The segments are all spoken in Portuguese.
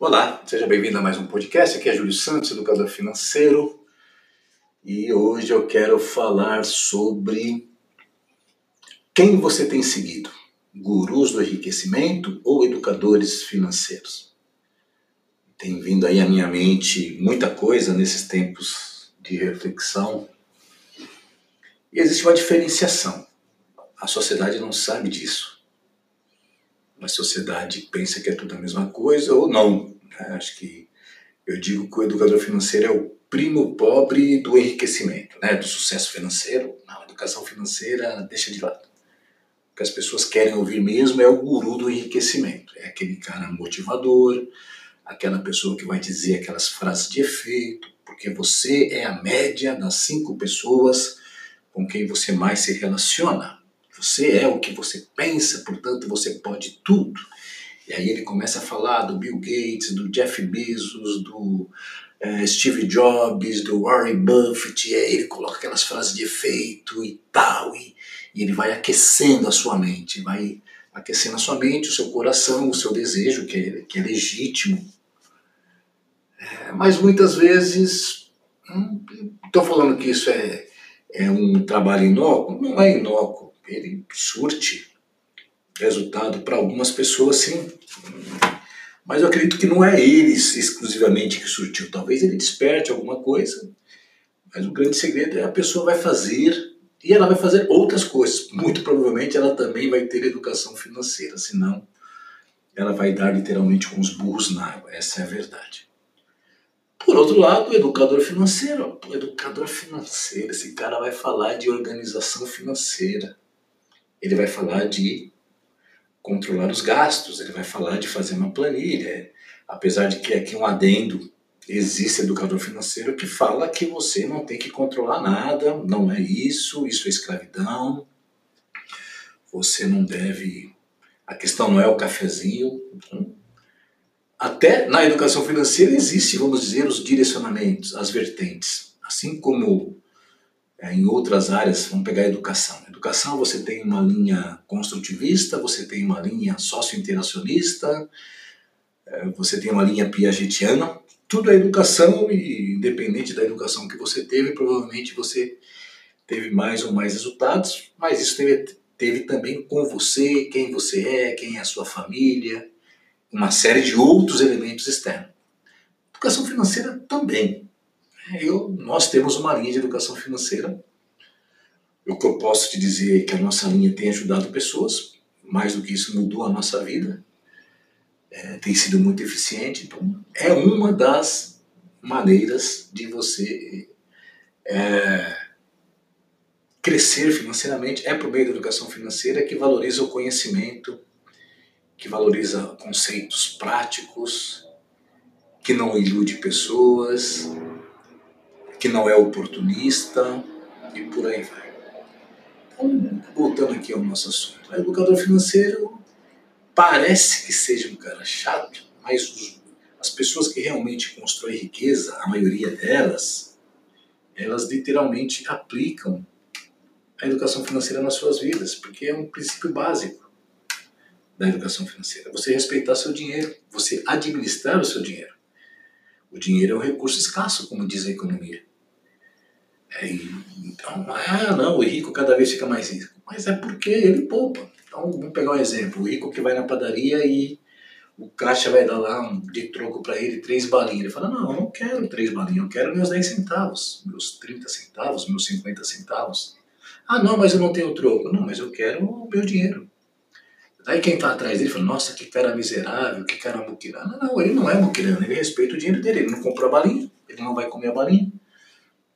Olá, seja bem-vindo a mais um podcast. Aqui é Júlio Santos, educador financeiro, e hoje eu quero falar sobre quem você tem seguido: gurus do enriquecimento ou educadores financeiros? Tem vindo aí à minha mente muita coisa nesses tempos de reflexão. E existe uma diferenciação. A sociedade não sabe disso a sociedade pensa que é tudo a mesma coisa ou não. Né? Acho que eu digo que o educador financeiro é o primo pobre do enriquecimento, né? do sucesso financeiro. Não, a educação financeira deixa de lado. O que as pessoas querem ouvir mesmo é o guru do enriquecimento. É aquele cara motivador, aquela pessoa que vai dizer aquelas frases de efeito, porque você é a média das cinco pessoas com quem você mais se relaciona. Você é o que você pensa, portanto você pode tudo. E aí ele começa a falar do Bill Gates, do Jeff Bezos, do é, Steve Jobs, do Warren Buffett, ele coloca aquelas frases de efeito e tal, e, e ele vai aquecendo a sua mente, vai aquecendo a sua mente, o seu coração, o seu desejo, que é, que é legítimo. É, mas muitas vezes, estou hum, falando que isso é, é um trabalho inócuo? Não é inócuo ele surte resultado para algumas pessoas, sim. Mas eu acredito que não é eles exclusivamente que surtiu. Talvez ele desperte alguma coisa, mas o grande segredo é a pessoa vai fazer e ela vai fazer outras coisas. Muito provavelmente ela também vai ter educação financeira, senão ela vai dar literalmente com os burros na água. Essa é a verdade. Por outro lado, o educador financeiro. O educador financeiro, esse cara vai falar de organização financeira ele vai falar de controlar os gastos, ele vai falar de fazer uma planilha. Apesar de que aqui um adendo, existe educador financeiro que fala que você não tem que controlar nada, não é isso, isso é escravidão, você não deve. A questão não é o cafezinho. Até na educação financeira existe, vamos dizer, os direcionamentos, as vertentes. Assim como é, em outras áreas, vamos pegar a educação. Educação você tem uma linha construtivista, você tem uma linha socio-interacionista, é, você tem uma linha piagetiana. Tudo é educação e independente da educação que você teve, provavelmente você teve mais ou mais resultados, mas isso teve, teve também com você, quem você é, quem é a sua família, uma série de outros elementos externos. Educação financeira também eu, nós temos uma linha de educação financeira. O que eu posso te dizer é que a nossa linha tem ajudado pessoas, mais do que isso, mudou a nossa vida. É, tem sido muito eficiente. Então, é uma das maneiras de você é, crescer financeiramente. É por meio da educação financeira que valoriza o conhecimento, que valoriza conceitos práticos, que não ilude pessoas, que não é oportunista e por aí vai. Então, voltando aqui ao nosso assunto, o educador financeiro parece que seja um cara chato, mas os, as pessoas que realmente constroem riqueza, a maioria delas, elas literalmente aplicam a educação financeira nas suas vidas, porque é um princípio básico da educação financeira. Você respeitar seu dinheiro, você administrar o seu dinheiro. O dinheiro é um recurso escasso, como diz a economia. É, então, ah, não, o rico cada vez fica mais rico. Mas é porque ele poupa. Então, vamos pegar um exemplo: o rico que vai na padaria e o caixa vai dar lá um, de troco para ele três balinhas. Ele fala: Não, eu não quero três balinhas, eu quero meus 10 centavos, meus 30 centavos, meus 50 centavos. Ah, não, mas eu não tenho troco. Não, mas eu quero o meu dinheiro. Daí quem está atrás dele fala: Nossa, que cara miserável, que cara muquirana. Não, ele não é muquirana, ele respeita o dinheiro dele, ele não comprou a balinha, ele não vai comer a balinha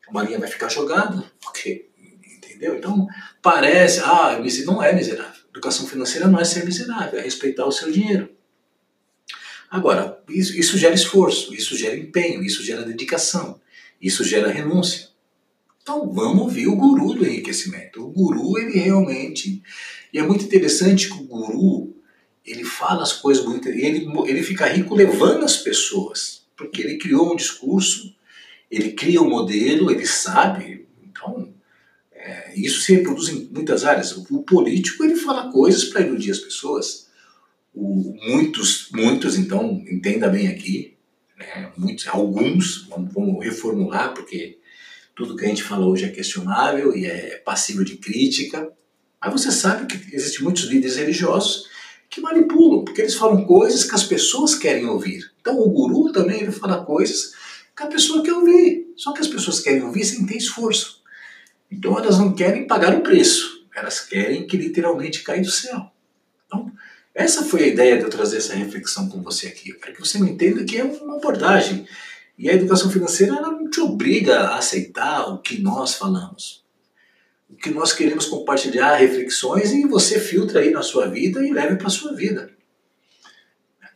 a balinha vai ficar jogada, ok? Entendeu? Então, parece, ah, não é miserável. Educação financeira não é ser miserável, é respeitar o seu dinheiro. Agora, isso, isso gera esforço, isso gera empenho, isso gera dedicação, isso gera renúncia. Então vamos ouvir o guru do enriquecimento. O guru, ele realmente. E é muito interessante que o guru, ele fala as coisas muito. Ele, ele fica rico levando as pessoas. Porque ele criou um discurso ele cria um modelo, ele sabe, então é, isso se reproduz em muitas áreas. O político ele fala coisas para iludir as pessoas. O, muitos, muitos, então, entenda bem aqui, né, muitos, alguns, vamos, vamos reformular, porque tudo que a gente fala hoje é questionável e é passível de crítica. Mas você sabe que existem muitos líderes religiosos que manipulam, porque eles falam coisas que as pessoas querem ouvir. Então o guru também ele fala coisas que a pessoa quer ouvir. Só que as pessoas querem ouvir sem ter esforço. Então elas não querem pagar o preço, elas querem que literalmente caia do céu. Então, essa foi a ideia de eu trazer essa reflexão com você aqui. Eu quero que você me entenda que é uma abordagem. E a educação financeira ela não te obriga a aceitar o que nós falamos. O que nós queremos compartilhar reflexões e você filtra aí na sua vida e leve para a sua vida.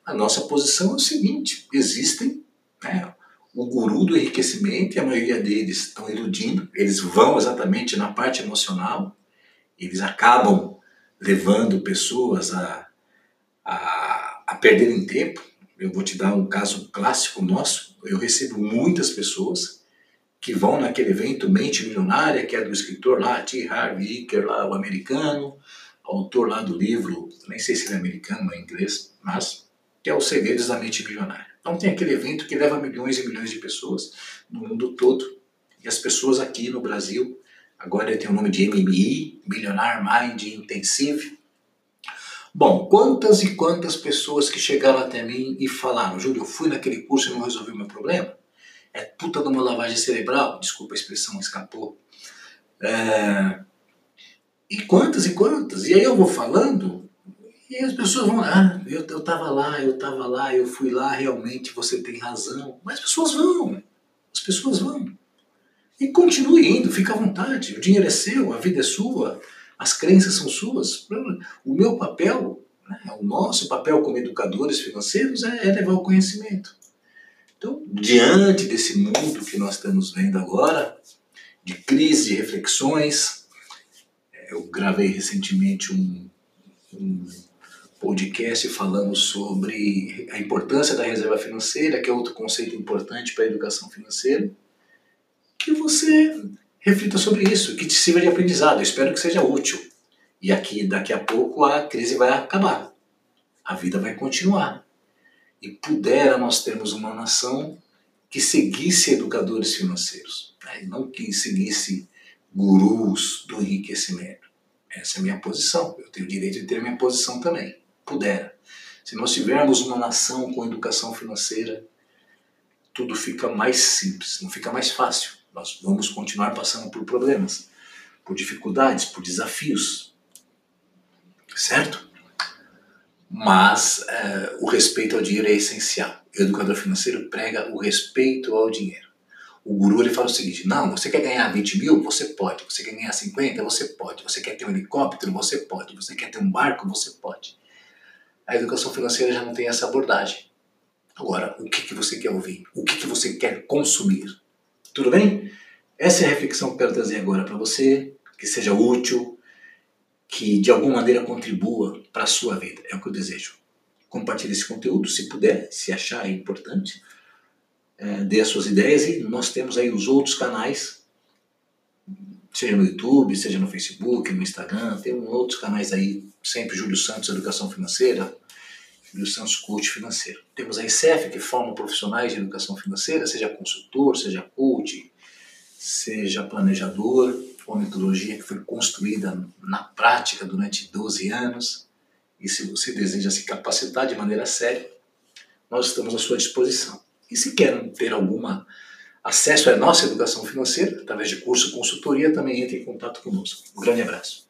A nossa posição é o seguinte: existem né, o guru do enriquecimento, e a maioria deles estão iludindo, eles vão exatamente na parte emocional, eles acabam levando pessoas a, a, a perderem tempo. Eu vou te dar um caso clássico nosso. Eu recebo muitas pessoas que vão naquele evento Mente Milionária, que é do escritor lá, T. Harv Eker, lá, o americano, autor lá do livro, nem sei se ele é americano ou é inglês, mas que é Os Segredos da Mente Milionária. Então tem aquele evento que leva milhões e milhões de pessoas no mundo todo. E as pessoas aqui no Brasil, agora tem o nome de MMI, Millionaire Mind Intensive. Bom, quantas e quantas pessoas que chegaram até mim e falaram, Júlio, eu fui naquele curso e não resolvi meu problema? É puta de uma lavagem cerebral, desculpa a expressão, escapou. É... E quantas e quantas? E aí eu vou falando e as pessoas vão, ah, eu, eu tava lá, eu tava lá, eu fui lá, realmente você tem razão. Mas as pessoas vão, as pessoas vão. E continue indo, fica à vontade. O dinheiro é seu, a vida é sua, as crenças são suas. O meu papel, né, o nosso papel como educadores financeiros é, é levar o conhecimento. Então, diante desse mundo que nós estamos vendo agora, de crise, de reflexões, é, eu gravei recentemente um, um podcast falamos sobre a importância da reserva financeira, que é outro conceito importante para a educação financeira, que você reflita sobre isso, que te sirva de aprendizado. Eu espero que seja útil. E aqui, daqui a pouco, a crise vai acabar. A vida vai continuar. E pudera nós termos uma nação que seguisse educadores financeiros, né? não que seguisse gurus do enriquecimento. Essa é a minha posição. Eu tenho o direito de ter a minha posição também puder. Se nós tivermos uma nação com educação financeira, tudo fica mais simples, não fica mais fácil. Nós vamos continuar passando por problemas, por dificuldades, por desafios, certo? Mas é, o respeito ao dinheiro é essencial. O educador financeiro prega o respeito ao dinheiro. O guru ele fala o seguinte: não, você quer ganhar 20 mil? Você pode. Você quer ganhar 50? Você pode. Você quer ter um helicóptero? Você pode. Você quer ter um barco? Você pode a educação financeira já não tem essa abordagem. Agora, o que, que você quer ouvir? O que, que você quer consumir? Tudo bem? Essa é a reflexão que eu quero trazer agora para você, que seja útil, que de alguma maneira contribua para a sua vida. É o que eu desejo. Compartilhe esse conteúdo, se puder, se achar importante. É, dê as suas ideias e nós temos aí os outros canais, seja no YouTube, seja no Facebook, no Instagram, tem outros canais aí sempre Júlio Santos Educação Financeira, Júlio Santos Coach Financeiro. Temos a ICEF, que forma profissionais de educação financeira, seja consultor, seja coach, seja planejador, uma metodologia que foi construída na prática durante 12 anos. E se você deseja se capacitar de maneira séria, nós estamos à sua disposição. E se querem ter alguma acesso à nossa educação financeira, através de curso, consultoria, também entre em contato conosco. Um grande abraço.